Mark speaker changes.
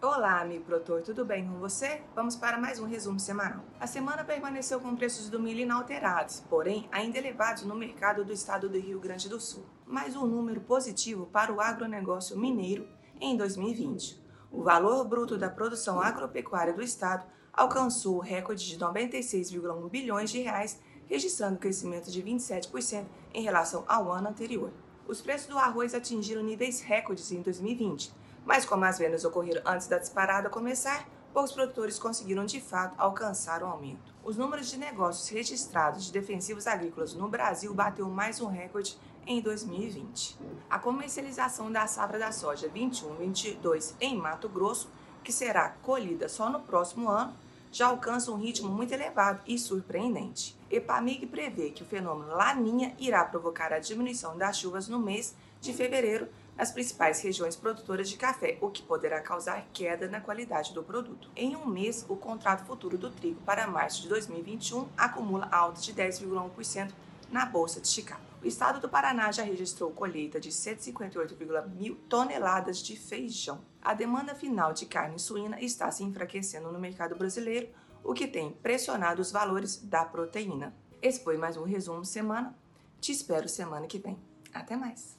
Speaker 1: Olá, amigo produtor, tudo bem com você? Vamos para mais um resumo semanal. A semana permaneceu com preços do milho inalterados, porém ainda elevados no mercado do estado do Rio Grande do Sul. Mais um número positivo para o agronegócio mineiro em 2020. O valor bruto da produção agropecuária do estado alcançou o recorde de 96,1 bilhões de reais, registrando crescimento de 27% em relação ao ano anterior. Os preços do arroz atingiram níveis recordes em 2020 mas como as vendas ocorreram antes da disparada começar, poucos produtores conseguiram de fato alcançar o aumento. Os números de negócios registrados de defensivos agrícolas no Brasil bateu mais um recorde em 2020. A comercialização da safra da soja 21-22 em Mato Grosso, que será colhida só no próximo ano, já alcança um ritmo muito elevado e surpreendente. Epamig prevê que o fenômeno Laninha irá provocar a diminuição das chuvas no mês de fevereiro nas principais regiões produtoras de café, o que poderá causar queda na qualidade do produto. Em um mês, o contrato futuro do trigo para março de 2021 acumula alta de 10,1% na Bolsa de Chicago. O estado do Paraná já registrou colheita de 158, mil toneladas de feijão. A demanda final de carne suína está se enfraquecendo no mercado brasileiro, o que tem pressionado os valores da proteína. Esse foi mais um resumo semana. Te espero semana que vem. Até mais!